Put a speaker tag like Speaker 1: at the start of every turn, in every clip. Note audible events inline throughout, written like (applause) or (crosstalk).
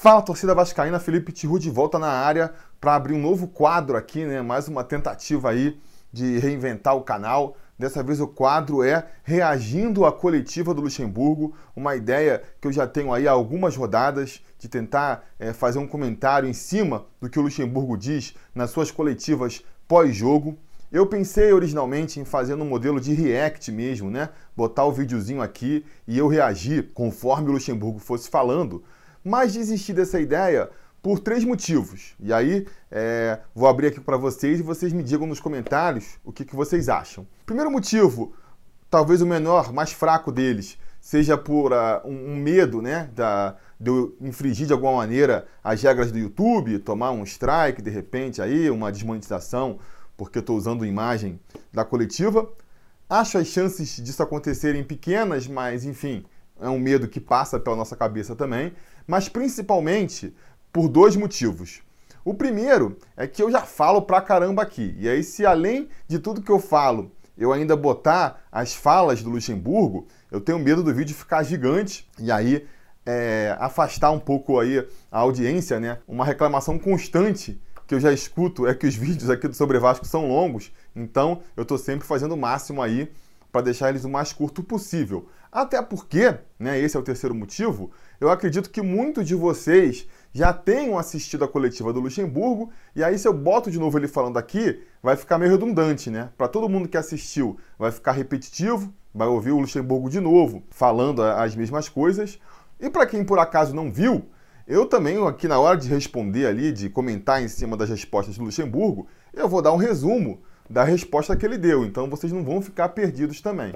Speaker 1: Fala, torcida vascaína, Felipe Tiru de volta na área para abrir um novo quadro aqui, né? Mais uma tentativa aí de reinventar o canal. Dessa vez o quadro é reagindo à coletiva do Luxemburgo, uma ideia que eu já tenho aí há algumas rodadas de tentar é, fazer um comentário em cima do que o Luxemburgo diz nas suas coletivas pós-jogo. Eu pensei originalmente em fazer um modelo de react mesmo, né? Botar o videozinho aqui e eu reagir conforme o Luxemburgo fosse falando, mas desisti dessa ideia por três motivos. E aí é, vou abrir aqui para vocês e vocês me digam nos comentários o que, que vocês acham. Primeiro motivo, talvez o menor, mais fraco deles, seja por uh, um, medo né, da, de eu infringir de alguma maneira as regras do YouTube, tomar um strike de repente aí, uma desmonetização, porque estou usando imagem da coletiva. Acho as chances disso acontecerem pequenas, mas enfim, é um medo que passa pela nossa cabeça também. Mas principalmente por dois motivos. O primeiro é que eu já falo pra caramba aqui. E aí, se além de tudo que eu falo, eu ainda botar as falas do Luxemburgo, eu tenho medo do vídeo ficar gigante e aí é, afastar um pouco aí a audiência, né? Uma reclamação constante que eu já escuto é que os (laughs) vídeos aqui do Sobre Vasco são longos, então eu estou sempre fazendo o máximo aí para deixar eles o mais curto possível. Até porque, né, esse é o terceiro motivo, eu acredito que muitos de vocês já tenham assistido a coletiva do Luxemburgo, e aí se eu boto de novo ele falando aqui, vai ficar meio redundante, né? Para todo mundo que assistiu, vai ficar repetitivo, vai ouvir o Luxemburgo de novo falando as mesmas coisas. E para quem por acaso não viu, eu também aqui na hora de responder ali, de comentar em cima das respostas do Luxemburgo, eu vou dar um resumo da resposta que ele deu, então vocês não vão ficar perdidos também.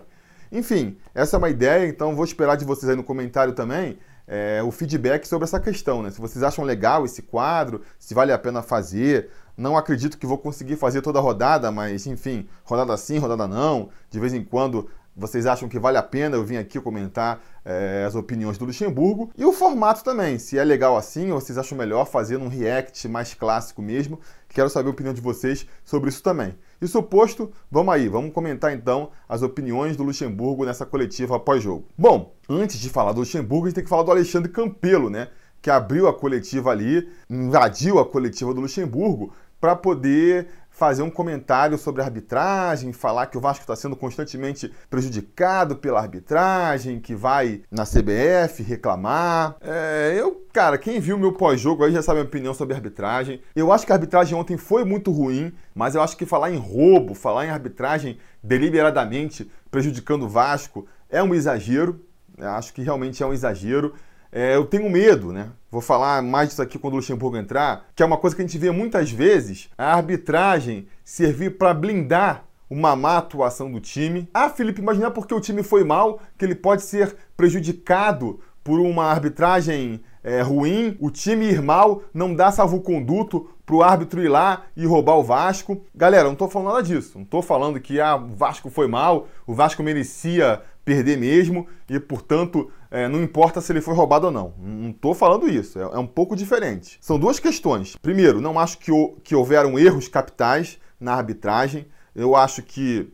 Speaker 1: Enfim, essa é uma ideia, então vou esperar de vocês aí no comentário também é, o feedback sobre essa questão, né? Se vocês acham legal esse quadro, se vale a pena fazer. Não acredito que vou conseguir fazer toda a rodada, mas enfim, rodada sim, rodada não. De vez em quando vocês acham que vale a pena eu vim aqui comentar é, as opiniões do Luxemburgo. E o formato também, se é legal assim ou vocês acham melhor fazer um react mais clássico mesmo. Quero saber a opinião de vocês sobre isso também. Isso posto, vamos aí, vamos comentar então as opiniões do Luxemburgo nessa coletiva pós-jogo. Bom, antes de falar do Luxemburgo, a gente tem que falar do Alexandre Campelo, né? Que abriu a coletiva ali, invadiu a coletiva do Luxemburgo para poder fazer um comentário sobre a arbitragem, falar que o Vasco está sendo constantemente prejudicado pela arbitragem, que vai na CBF reclamar. É, eu, cara, quem viu meu pós-jogo aí já sabe a minha opinião sobre a arbitragem. Eu acho que a arbitragem ontem foi muito ruim, mas eu acho que falar em roubo, falar em arbitragem deliberadamente prejudicando o Vasco é um exagero. Eu acho que realmente é um exagero. É, eu tenho medo, né? Vou falar mais disso aqui quando o Luxemburgo entrar, que é uma coisa que a gente vê muitas vezes, a arbitragem servir para blindar uma má atuação do time. Ah, Felipe, mas não é porque o time foi mal que ele pode ser prejudicado por uma arbitragem é, ruim, o time ir mal, não dá salvo-conduto pro árbitro ir lá e roubar o Vasco. Galera, não tô falando nada disso. Não tô falando que ah, o Vasco foi mal, o Vasco merecia perder mesmo e, portanto, é, não importa se ele foi roubado ou não. Não estou falando isso, é, é, um pouco diferente. São duas questões. Primeiro, não acho que, que houveram erros capitais na arbitragem. Eu acho que.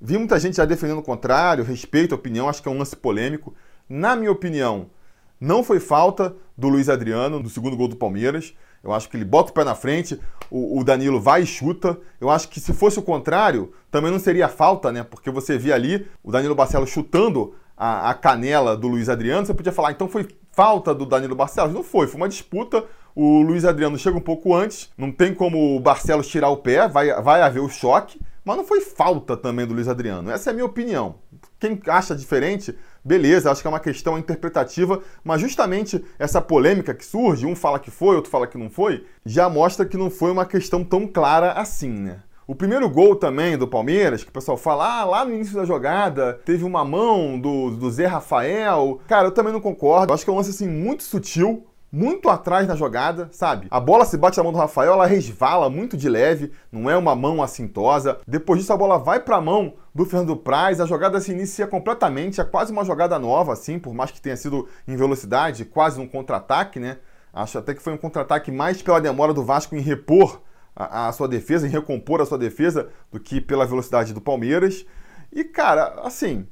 Speaker 1: Vi muita gente já defendendo o contrário, respeito a opinião, acho que é um lance polêmico. Na minha opinião, não foi falta do Luiz Adriano, do segundo gol do Palmeiras. Eu acho que ele bota o pé na frente, o, o, Danilo vai e chuta. Eu acho que se fosse o contrário, também não seria falta, né? Porque você via ali o Danilo Barcelos chutando a, a canela do Luiz Adriano, você podia falar, então foi falta do Danilo Barcelos? Não foi, foi uma disputa. O Luiz Adriano chega um pouco antes, não tem como o Barcelos tirar o pé, vai, vai haver o choque, mas não foi falta também do Luiz Adriano. Essa é a minha opinião. Quem acha diferente, beleza, acho que é uma questão interpretativa, mas justamente essa polêmica que surge, um fala que foi, outro fala que não foi, já mostra que não foi uma questão tão clara assim, né? O primeiro gol também do Palmeiras, que o pessoal fala, ah, lá no início da jogada teve uma mão do, do Zé Rafael. Cara, eu também não concordo. Eu acho que é um lance assim muito sutil, muito atrás na jogada, sabe? A bola se bate na mão do Rafael, ela resvala muito de leve, não é uma mão assintosa. Depois disso, a bola vai para a mão do Fernando Praz, a jogada se inicia completamente, é quase uma jogada nova, assim, por mais que tenha sido em velocidade, quase um contra-ataque, né? Acho até que foi um contra-ataque mais pela demora do Vasco em repor a, a, sua defesa, em recompor a sua defesa, do que pela velocidade do Palmeiras. E, cara, assim,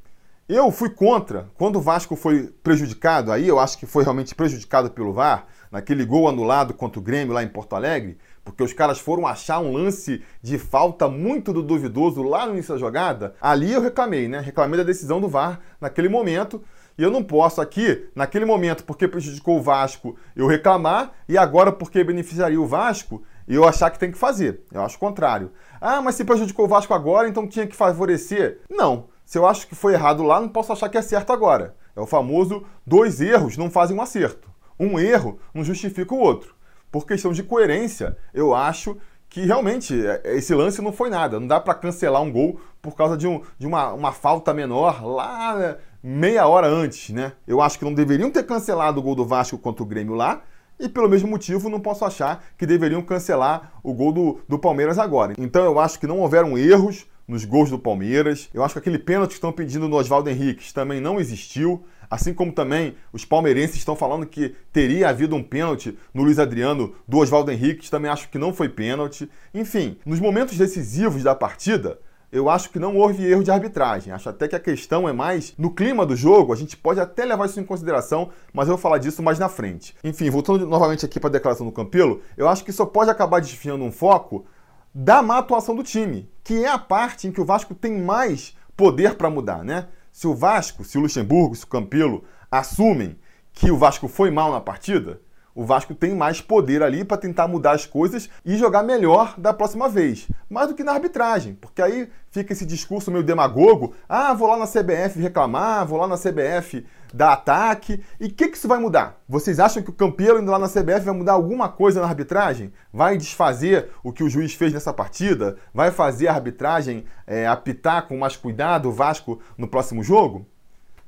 Speaker 1: eu fui contra. Quando o Vasco foi prejudicado, aí eu acho que foi realmente prejudicado pelo VAR. naquele gol anulado contra o Grêmio lá em Porto Alegre, porque os caras foram achar um lance de falta muito do duvidoso lá no início da jogada, ali eu reclamei, né? Reclamei da decisão do VAR naquele momento. E eu não posso aqui, naquele momento, porque prejudicou o Vasco, eu reclamar, e agora, porque beneficiaria o Vasco, eu achar que tem que fazer. Eu acho o contrário. Ah, mas se prejudicou o Vasco agora, então tinha que favorecer? Não. Se eu acho que foi errado lá, não posso achar que é certo agora. É o famoso dois erros não fazem um acerto. Um erro não justifica o outro. Por questão de coerência, eu acho que realmente é, esse lance não foi nada. Não dá para cancelar um gol por causa de, um, de uma, uma falta menor lá né, meia hora antes, né? Eu acho que não deveriam ter cancelado o gol do Vasco contra o Grêmio lá. E pelo mesmo motivo, não posso achar que deveriam cancelar o gol do, do Palmeiras agora. Então eu acho que não houveram erros nos gols do Palmeiras. Eu acho que aquele pênalti que estão pedindo no Oswaldo Henrique também não existiu. Assim como também os palmeirenses estão falando que teria havido um pênalti no Luiz Adriano do Oswaldo Henrique, também acho que não foi pênalti. Enfim, nos momentos decisivos da partida, eu acho que não houve erro de arbitragem. Acho até que a questão é mais no clima do jogo. A gente pode até levar isso em consideração, mas eu vou falar disso mais na frente. Enfim, voltando novamente aqui para a declaração do Campelo, eu acho que isso pode acabar desviando um foco da má atuação do time, que é a parte em que o Vasco tem mais poder para mudar, né? Se o Vasco, se o Luxemburgo, se o Campelo assumem que o Vasco foi mal na partida, o Vasco tem mais poder ali para tentar mudar as coisas e jogar melhor da próxima vez. Mais do que na arbitragem, porque aí fica esse discurso meio demagogo: ah, vou lá na CBF reclamar, vou lá na CBF dar ataque. E o que, que isso vai mudar? Vocês acham que o Campelo indo lá na CBF vai mudar alguma coisa na arbitragem? Vai desfazer o que o juiz fez nessa partida? Vai fazer a arbitragem é, apitar com mais cuidado o Vasco no próximo jogo?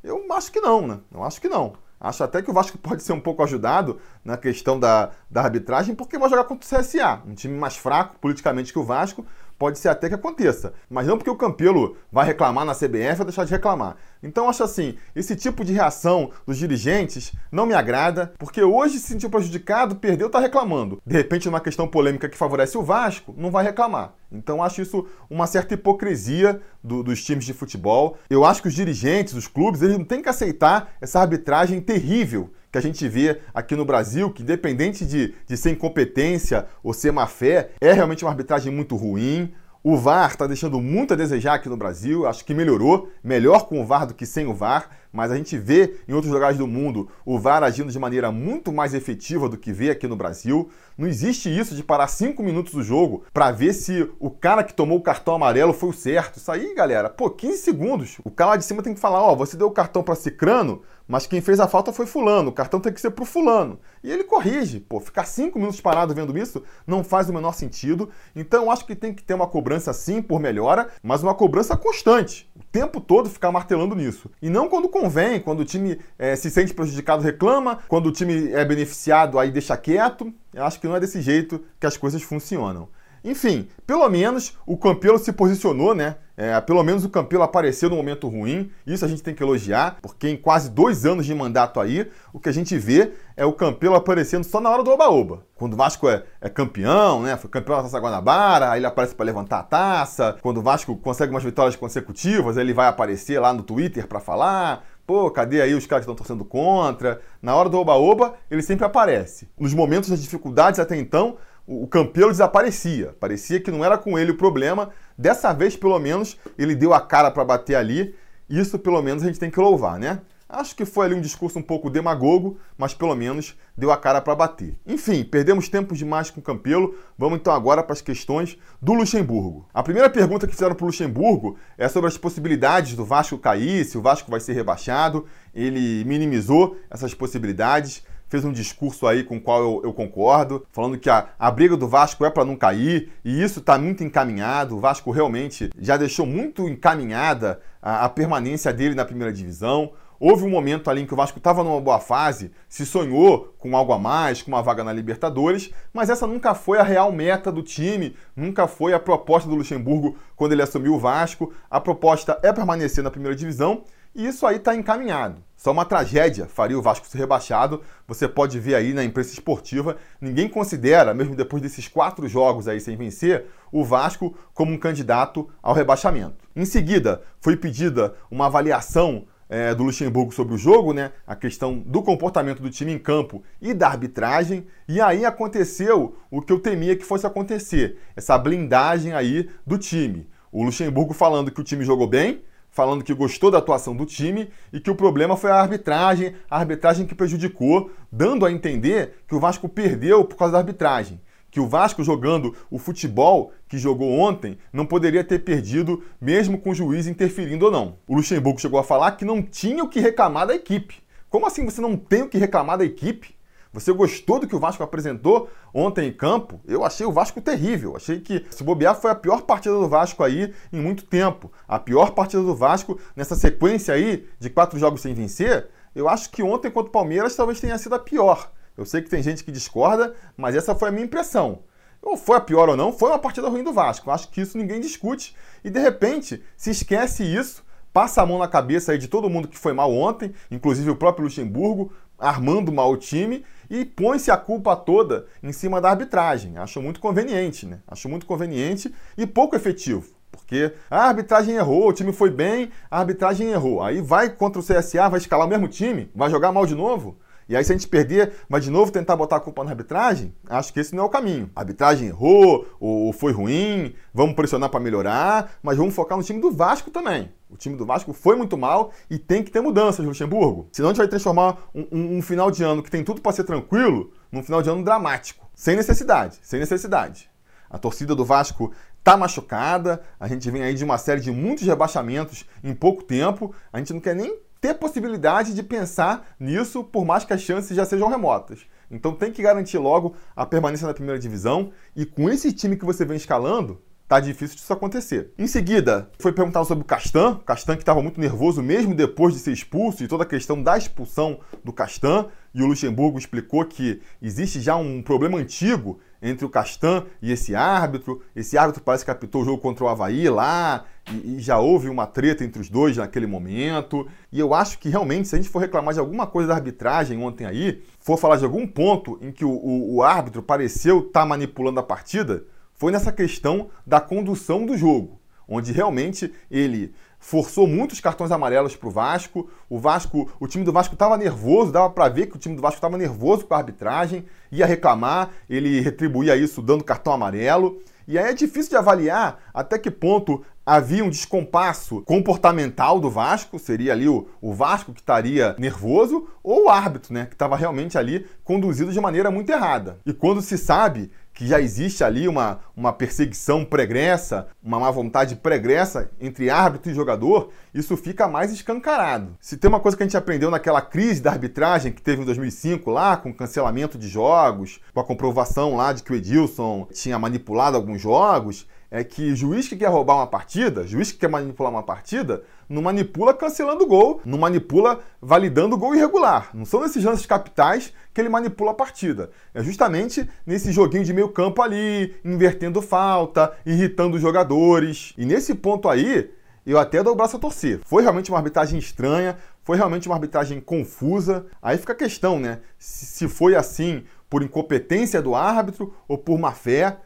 Speaker 1: Eu acho que não, né? Eu acho que não. Acho até que o Vasco pode ser um pouco ajudado na questão da, da arbitragem, porque vai jogar contra o CSA, um time mais fraco politicamente que o Vasco, pode ser até que aconteça. Mas não porque o Campelo vai reclamar na CBF ou deixar de reclamar. Então acho assim, esse tipo de reação dos dirigentes não me agrada, porque hoje se sentiu prejudicado, perdeu, tá reclamando. De repente, numa questão polêmica que favorece o Vasco, não vai reclamar. Então acho isso uma certa hipocrisia do, dos times de futebol. Eu acho que os dirigentes, os clubes, eles não têm que aceitar essa arbitragem terrível que a gente vê aqui no Brasil, que independente de, de ser incompetência ou ser má fé, é realmente uma arbitragem muito ruim. O VAR está deixando muito a desejar aqui no Brasil, acho que melhorou, melhor com o VAR do que sem o VAR, mas a gente vê em outros lugares do mundo o VAR agindo de maneira muito mais efetiva do que vê aqui no Brasil. Não existe isso de parar cinco minutos do jogo para ver se o cara que tomou o cartão amarelo foi o certo. Isso aí, galera, pô, 15 segundos. O cara lá de cima tem que falar: ó, oh, você deu o cartão para Cicrano, mas quem fez a falta foi fulano, o cartão tem que ser pro fulano. E ele corrige, pô, ficar cinco minutos parado vendo isso não faz o menor sentido. Então acho que tem que ter uma cobrança sim por melhora, mas uma cobrança constante. O tempo todo ficar martelando nisso. E não quando convém, quando o time é, se sente prejudicado, reclama, quando o time é beneficiado, aí deixa quieto. Eu acho que não é desse jeito que as coisas funcionam. Enfim, pelo menos o Campelo se posicionou, né? É, pelo menos o Campelo apareceu no momento ruim, isso a gente tem que elogiar, porque em quase dois anos de mandato aí, o que a gente vê é o Campelo aparecendo só na hora do oba-oba. Quando o Vasco é, é, campeão, né? Foi campeão da Taça Guanabara, aí ele aparece para levantar a taça. Quando o Vasco consegue umas vitórias consecutivas, ele vai aparecer lá no Twitter para falar. Pô, cadê aí os caras que estão torcendo contra? Na hora do oba-oba, ele sempre aparece. Nos momentos das dificuldades até então, o Campelo desaparecia. Parecia que não era com ele o problema. Dessa vez, pelo menos, ele deu a cara para bater ali. Isso, pelo menos, a gente tem que louvar, né? Acho que foi ali um discurso um pouco demagogo, mas pelo menos deu a cara para bater. Enfim, perdemos tempo demais com o Campelo. Vamos então agora para as questões do Luxemburgo. A primeira pergunta que fizeram para o Luxemburgo é sobre as possibilidades do Vasco cair, se o Vasco vai ser rebaixado. Ele minimizou essas possibilidades fez um discurso aí com o qual eu, eu concordo, falando que a, a briga do Vasco é para não cair, e isso está muito encaminhado. O Vasco realmente já deixou muito encaminhada a, a permanência dele na primeira divisão. Houve um momento ali em que o Vasco estava numa boa fase, se sonhou com algo a mais, com uma vaga na Libertadores, mas essa nunca foi a real meta do time, nunca foi a proposta do Luxemburgo quando ele assumiu o Vasco. A proposta é permanecer na primeira divisão e isso aí está encaminhado. Só uma tragédia faria o Vasco ser rebaixado. Você pode ver aí na imprensa esportiva, ninguém considera, mesmo depois desses quatro jogos aí sem vencer, o Vasco como um candidato ao rebaixamento. Em seguida, foi pedida uma avaliação é, do Luxemburgo sobre o jogo, né? A questão do comportamento do time em campo e da arbitragem. E aí aconteceu o que eu temia que fosse acontecer: essa blindagem aí do time. O Luxemburgo falando que o time jogou bem, falando que gostou da atuação do time e que o problema foi a arbitragem, a arbitragem que prejudicou, dando a entender que o Vasco perdeu por causa da arbitragem. Que o Vasco jogando o futebol que jogou ontem não poderia ter perdido, mesmo com o juiz interferindo ou não. O Luxemburgo chegou a falar que não tinha o que reclamar da equipe. Como assim você não tem o que reclamar da equipe? Você gostou do que o Vasco apresentou ontem em campo? Eu achei o Vasco terrível. Achei que, se bobear, foi a pior partida do Vasco aí em muito tempo. A pior partida do Vasco nessa sequência aí de quatro jogos sem vencer. Eu acho que ontem contra o Palmeiras talvez tenha sido a pior. Eu sei que tem gente que discorda, mas essa foi a minha impressão. Ou foi a pior ou não, foi uma partida ruim do Vasco. Acho que isso ninguém discute. E de repente se esquece isso, passa a mão na cabeça aí de todo mundo que foi mal ontem, inclusive o próprio Luxemburgo, armando mal o time e põe-se a culpa toda em cima da arbitragem. Acho muito conveniente, né? Acho muito conveniente e pouco efetivo. Porque a arbitragem errou, o time foi bem, a arbitragem errou. Aí vai contra o CSA, vai escalar o mesmo time, vai jogar mal de novo. E aí, se a gente perder, mas de novo tentar botar a culpa na arbitragem, acho que esse não é o caminho. A arbitragem errou, ou foi ruim, vamos pressionar para melhorar, mas vamos focar no time do Vasco também. O time do Vasco foi muito mal e tem que ter mudanças, Luxemburgo. Senão a gente vai transformar um, um, um final de ano que tem tudo para ser tranquilo num final de ano dramático. Sem necessidade, sem necessidade. A torcida do Vasco tá machucada, a gente vem aí de uma série de muitos rebaixamentos em pouco tempo, a gente não quer nem ter possibilidade de pensar nisso, por mais que as chances já sejam remotas. Então tem que garantir logo a permanência na primeira divisão e com esse time que você vem escalando, tá difícil disso acontecer. Em seguida, foi perguntado sobre o Castan, Castan que estava muito nervoso mesmo depois de ser expulso e toda a questão da expulsão do Castan, e o Luxemburgo explicou que existe já um problema antigo entre o Castan e esse árbitro. Esse árbitro parece que apitou o jogo contra o Havaí lá, e, e, já houve uma treta entre os dois naquele momento. E eu acho que realmente, se a gente for reclamar de alguma coisa da arbitragem ontem aí, for falar de algum ponto em que o, o, o árbitro pareceu estar tá manipulando a partida, foi nessa questão da condução do jogo, onde realmente ele forçou muitos cartões amarelos para o Vasco. O Vasco, o time do Vasco estava nervoso, dava para ver que o time do Vasco estava nervoso com a arbitragem, ia reclamar, ele retribuía isso dando cartão amarelo. E aí é difícil de avaliar até que ponto havia um descompasso comportamental do Vasco, seria ali o, o Vasco que estaria nervoso, ou o árbitro, né, que estava realmente ali conduzido de maneira muito errada. E quando se sabe que já existe ali uma, uma perseguição pregressa, uma má vontade pregressa entre árbitro e jogador, isso fica mais escancarado. Se tem uma coisa que a gente aprendeu naquela crise da arbitragem que teve em 2005 lá, com cancelamento de jogos, com a comprovação lá de que o Edilson tinha manipulado alguns jogos, é que juiz que quer roubar uma partida, juiz que quer manipular uma partida, não manipula cancelando o gol, não manipula validando o gol irregular. Não são nesses lances capitais que ele manipula a partida. É justamente nesse joguinho de meio campo ali, invertendo falta, irritando os jogadores. E nesse ponto aí, eu até dou o braço a torcer. Foi realmente uma arbitragem estranha, foi realmente uma arbitragem confusa. Aí fica a questão, né? Se foi assim por incompetência do árbitro ou por má fé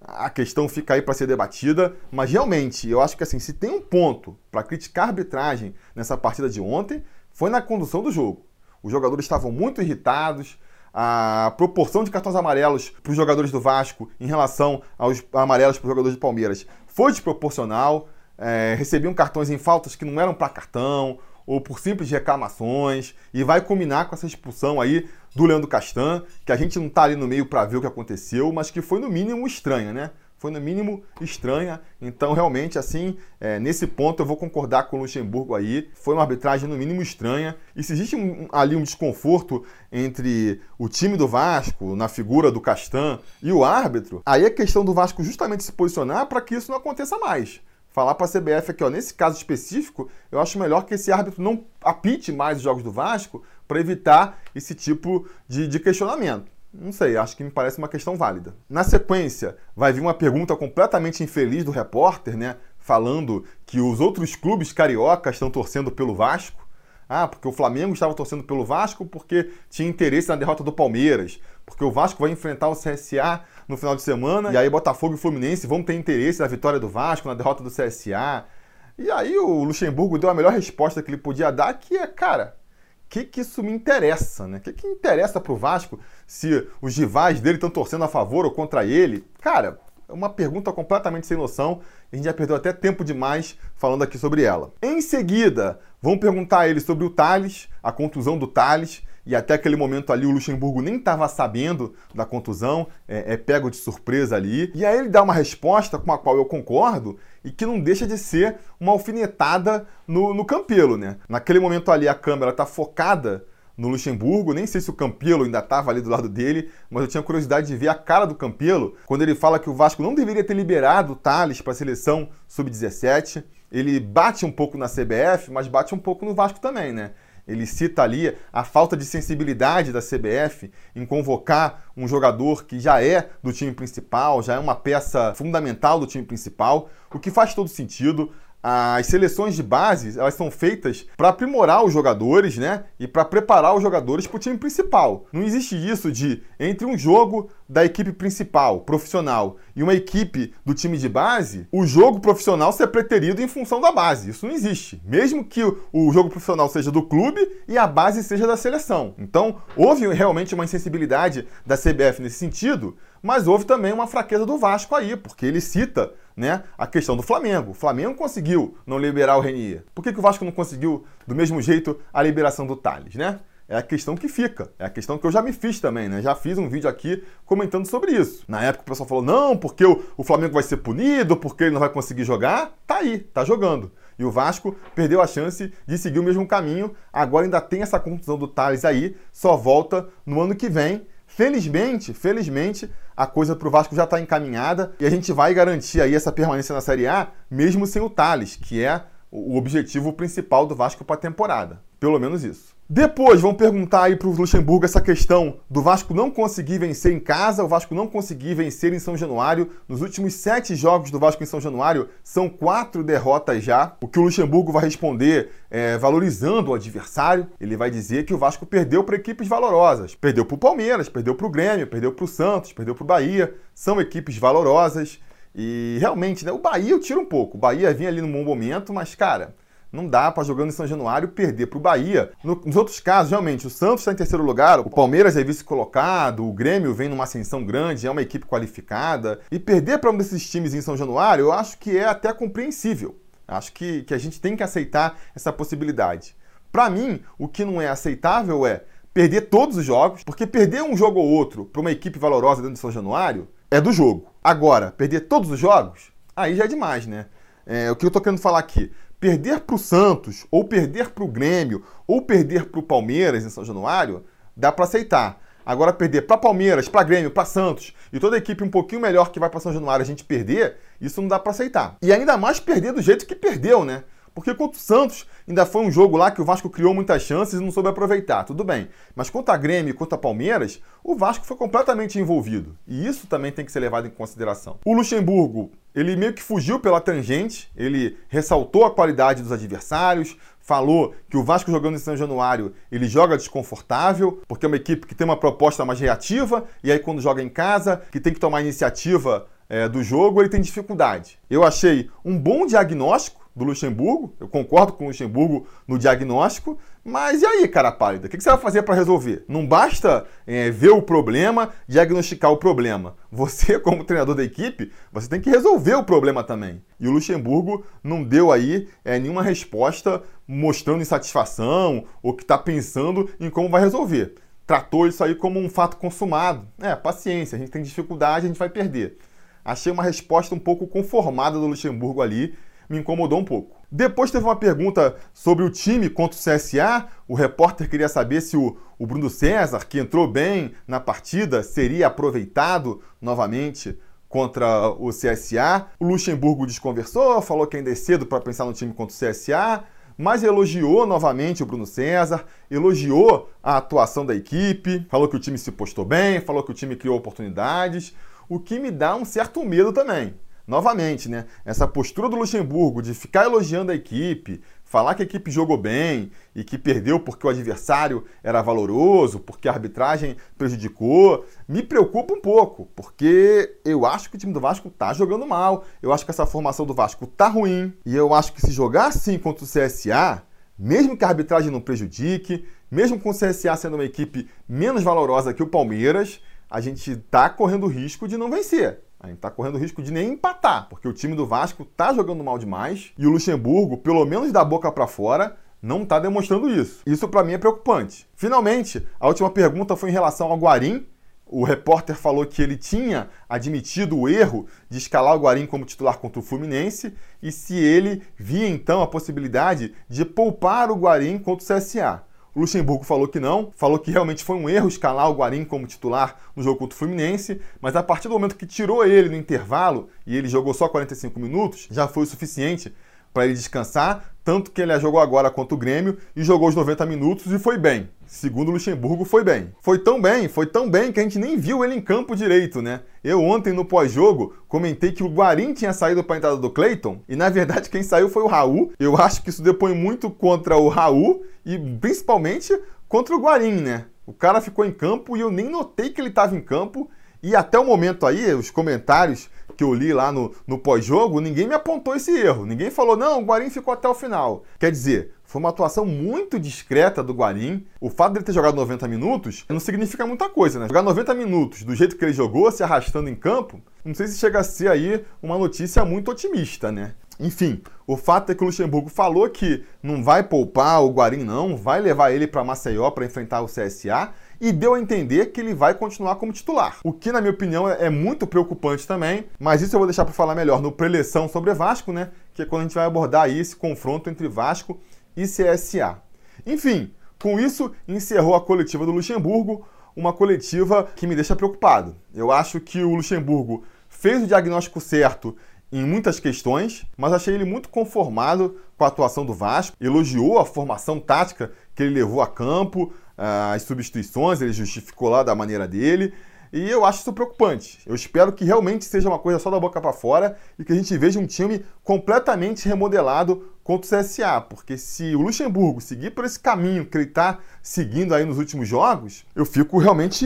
Speaker 1: a questão fica aí para ser debatida, mas realmente eu acho que assim, se tem um ponto para criticar a arbitragem nessa partida de ontem, foi na condução do jogo. Os jogadores estavam muito irritados, a proporção de cartões amarelos para os jogadores do Vasco em relação aos amarelos para os jogadores do Palmeiras foi desproporcional. É, recebiam cartões em faltas que não eram para cartão ou por simples reclamações e vai culminar com essa expulsão aí do Leandro Castan, que a gente não está ali no meio para ver o que aconteceu, mas que foi no mínimo estranha, né? Foi no mínimo estranha. Então, realmente, assim, é, nesse ponto eu vou concordar com o Luxemburgo aí. Foi uma arbitragem no mínimo estranha. E se existe um, ali um desconforto entre o time do Vasco, na figura do Castan, e o árbitro, aí é questão do Vasco justamente se posicionar para que isso não aconteça mais falar para a CBF aqui, ó, nesse caso específico, eu acho melhor que esse árbitro não apite mais os jogos do Vasco para evitar esse tipo de, de questionamento. Não sei, acho que me parece uma questão válida. Na sequência, vai vir uma pergunta completamente infeliz do repórter, né? Falando que os outros clubes cariocas estão torcendo pelo Vasco. Ah, porque o Flamengo estava torcendo pelo Vasco porque tinha interesse na derrota do Palmeiras. Porque o Vasco vai enfrentar o CSA no final de semana e aí Botafogo e Fluminense vão ter interesse na vitória do Vasco, na derrota do CSA. E aí o Luxemburgo deu a melhor resposta que ele podia dar, que é, cara, o que, que isso me interessa, né? O que, que interessa pro Vasco se os rivais dele estão torcendo a favor ou contra ele? Cara, é uma pergunta completamente sem noção. A gente já perdeu até tempo demais falando aqui sobre ela. Em seguida, vão perguntar a ele sobre o Thales, a contusão do Thales. E até aquele momento ali o Luxemburgo nem estava sabendo da contusão, é, é pego de surpresa ali. E aí ele dá uma resposta com a qual eu concordo e que não deixa de ser uma alfinetada no, no Campelo, né? Naquele momento ali a câmera está focada no Luxemburgo. Nem sei se o Campelo ainda estava ali do lado dele, mas eu tinha curiosidade de ver a cara do Campelo quando ele fala que o Vasco não deveria ter liberado o Thales para a seleção sub-17. Ele bate um pouco na CBF, mas bate um pouco no Vasco também, né? Ele cita ali a falta de sensibilidade da CBF em convocar um jogador que já é do time principal, já é uma peça fundamental do time principal, o que faz todo sentido as seleções de base elas são feitas para aprimorar os jogadores, né? E para preparar os jogadores para o time principal. Não existe isso de entre um jogo da equipe principal, profissional, e uma equipe do time de base, o jogo profissional ser preterido em função da base. Isso não existe. Mesmo que o jogo profissional seja do clube e a base seja da seleção. Então, houve realmente uma insensibilidade da CBF nesse sentido, mas houve também uma fraqueza do Vasco aí, porque ele cita né, a questão do Flamengo. O Flamengo conseguiu não liberar o Renier. Por que, que o Vasco não conseguiu, do mesmo jeito, a liberação do Thales, né? É a questão que fica. É a questão que eu já me fiz também, né? Já fiz um vídeo aqui comentando sobre isso. Na época o pessoal falou: não, porque o, Flamengo vai ser punido, porque ele não vai conseguir jogar. Tá aí, tá jogando. E o Vasco perdeu a chance de seguir o mesmo caminho. Agora ainda tem essa contusão do Thales aí, só volta no ano que vem. Felizmente, felizmente, a coisa para o Vasco já está encaminhada e a gente vai garantir aí essa permanência na Série A, mesmo sem o Thales, que é o objetivo principal do Vasco para a temporada. Pelo menos isso. Depois vão perguntar aí para o Luxemburgo essa questão do Vasco não conseguir vencer em casa, o Vasco não conseguir vencer em São Januário. Nos últimos sete jogos do Vasco em São Januário, são quatro derrotas já. O que o Luxemburgo vai responder é valorizando o adversário. Ele vai dizer que o Vasco perdeu para equipes valorosas. Perdeu para o Palmeiras, perdeu para o Grêmio, perdeu para o Santos, perdeu para o Bahia. São equipes valorosas. E realmente, né, o Bahia eu tiro um pouco. O Bahia vinha ali num bom momento, mas, cara não dá para jogando em São Januário perder para o Bahia. nos outros casos, realmente, o Santos está em terceiro lugar, o Palmeiras é vice-colocado, o Grêmio vem numa ascensão grande, é uma equipe qualificada. E perder para um desses times em São Januário, eu acho que é até compreensível. Acho que, que a gente tem que aceitar essa possibilidade. Para mim, o que não é aceitável é perder todos os jogos, porque perder um jogo ou outro para uma equipe valorosa dentro de São Januário é do jogo. Agora, perder todos os jogos, aí já é demais, né? É, o que eu tô querendo falar aqui? Perder para o Santos, ou perder para o Grêmio, ou perder para o Palmeiras em São Januário, dá para aceitar. Agora, perder para Palmeiras, para Grêmio, para Santos e toda a equipe um pouquinho melhor que vai para São Januário a gente perder, isso não dá para aceitar. E ainda mais perder do jeito que perdeu, né? Porque contra o Santos ainda foi um jogo lá que o Vasco criou muitas chances e não soube aproveitar, tudo bem. Mas contra a Grêmio e contra a Palmeiras, o Vasco foi completamente envolvido. E isso também tem que ser levado em consideração. O Luxemburgo, ele meio que fugiu pela tangente, ele ressaltou a qualidade dos adversários, falou que o Vasco jogando em São Januário, ele joga desconfortável, porque é uma equipe que tem uma proposta mais reativa, e aí quando joga em casa, que tem que tomar iniciativa é, do jogo, ele tem dificuldade. Eu achei um bom diagnóstico, do Luxemburgo, eu concordo com o Luxemburgo no diagnóstico, mas e aí, cara pálida? O que você vai fazer para resolver? Não basta é, ver o problema, diagnosticar o problema. Você, (laughs) como treinador da equipe, você tem que resolver o problema também. E o Luxemburgo não deu aí é, nenhuma resposta mostrando insatisfação ou que está pensando em como vai resolver. Tratou isso aí como um fato consumado. É, paciência, a gente tem dificuldade, a gente vai perder. Achei uma resposta um pouco conformada do Luxemburgo ali, me incomodou um pouco. Depois teve uma pergunta sobre o time contra o CSA. O repórter queria saber se o, o Bruno César, que entrou bem na partida, seria aproveitado novamente contra o CSA. O Luxemburgo desconversou, falou que ainda é cedo para pensar no time contra o CSA, mas elogiou novamente o Bruno César, elogiou a atuação da equipe, falou que o time se postou bem, falou que o time criou oportunidades, o que me dá um certo medo também novamente, né? Essa postura do Luxemburgo de ficar elogiando a equipe, falar que a equipe jogou bem e que perdeu porque o adversário era valoroso, porque a arbitragem prejudicou, me preocupa um pouco, porque eu acho que o time do Vasco tá jogando mal, eu acho que essa formação do Vasco tá ruim, e eu acho que se jogar assim contra o CSA, mesmo que a arbitragem não prejudique, mesmo com o CSA sendo uma equipe menos valorosa que o Palmeiras, a gente está correndo risco de não vencer. A gente está correndo o risco de nem empatar, porque o time do Vasco está jogando mal demais e o Luxemburgo, pelo menos da boca para fora, não está demonstrando isso. Isso para mim é preocupante. Finalmente, a última pergunta foi em relação ao Guarim. O repórter falou que ele tinha admitido o erro de escalar o Guarim como titular contra o Fluminense e se ele via então a possibilidade de poupar o Guarim contra o CSA. O Luxemburgo falou que não, falou que realmente foi um erro escalar o Guarim como titular no jogo contra o Fluminense, mas a partir do momento que tirou ele no intervalo e ele jogou só 45 minutos, já foi o suficiente para ele descansar, tanto que ele jogou agora contra o Grêmio e jogou os 90 minutos e foi bem. Segundo Luxemburgo, foi bem. Foi tão bem, foi tão bem que a gente nem viu ele em campo direito, né? Eu ontem no pós-jogo comentei que o Guarim tinha saído para a entrada do Cleiton e na verdade quem saiu foi o Raul. Eu acho que isso depõe muito contra o Raul e principalmente contra o Guarim, né? O cara ficou em campo e eu nem notei que ele estava em campo e até o momento aí, os comentários que eu li lá no, no pós-jogo, ninguém me apontou esse erro. Ninguém falou, não, o Guarim ficou até o final. Quer dizer, foi uma atuação muito discreta do Guarim. O fato dele ter jogado 90 minutos não significa muita coisa, né? Jogar 90 minutos do jeito que ele jogou, se arrastando em campo, não sei se chega a ser aí uma notícia muito otimista, né? Enfim, o fato é que o Luxemburgo falou que não vai poupar o Guarim, não, vai levar ele para Maceió para enfrentar o CSA e deu a entender que ele vai continuar como titular. O que, na minha opinião, é muito preocupante também, mas isso eu vou deixar para falar melhor no preleção sobre Vasco, né? Que é quando a gente vai abordar aí esse confronto entre Vasco e CSA. Enfim, com isso encerrou a coletiva do Luxemburgo, uma coletiva que me deixa preocupado. Eu acho que o Luxemburgo fez o diagnóstico certo em muitas questões, mas achei ele muito conformado com a atuação do Vasco, elogiou a formação tática que ele levou a campo, as substituições, ele justificou lá da maneira dele. E eu acho isso preocupante. Eu espero que realmente seja uma coisa só da boca para fora e que a gente veja um time completamente remodelado contra o CSA, porque se o Luxemburgo seguir por esse caminho que ele está seguindo aí nos últimos jogos, eu fico realmente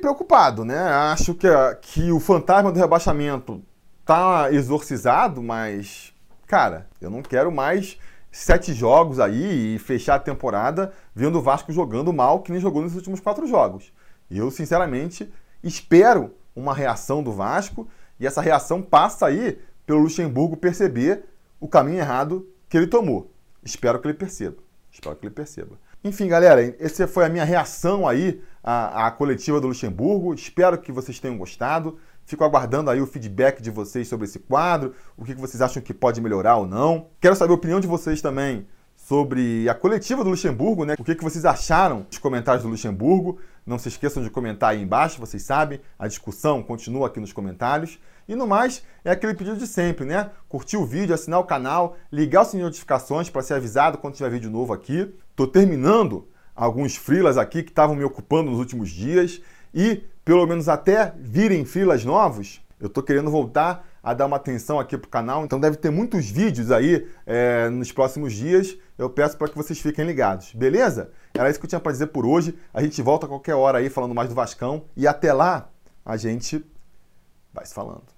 Speaker 1: preocupado, né? Acho que, que o fantasma do rebaixamento tá exorcizado, mas, cara, eu não quero mais sete jogos aí e fechar a temporada vendo o Vasco jogando mal que nem jogou nos últimos quatro jogos. Eu, sinceramente, espero uma reação do Vasco e essa reação passa aí pelo Luxemburgo perceber o caminho errado que ele tomou. Espero que ele perceba. Espero que ele perceba. Enfim, galera, essa foi a minha reação aí à, à coletiva do Luxemburgo. Espero que vocês tenham gostado. Fico aguardando aí o feedback de vocês sobre esse quadro, o que vocês acham que pode melhorar ou não. Quero saber a opinião de vocês também sobre a coletiva do Luxemburgo, né? O que vocês acharam dos comentários do Luxemburgo. Não se esqueçam de comentar aí embaixo, vocês sabem, a discussão continua aqui nos comentários. E no mais, é aquele pedido de sempre, né? Curtir o vídeo, assinar o canal, ligar o sininho de notificações para ser avisado quando tiver vídeo novo aqui. Tô terminando alguns freelas aqui que estavam me ocupando nos últimos dias e pelo menos até virem filas novos, eu estou querendo voltar a dar uma atenção aqui para o canal, então deve ter muitos vídeos aí é, nos próximos dias. Eu peço para que vocês fiquem ligados, beleza? Era isso que eu tinha para dizer por hoje. A gente volta a qualquer hora aí falando mais do Vascão e até lá a gente vai se falando.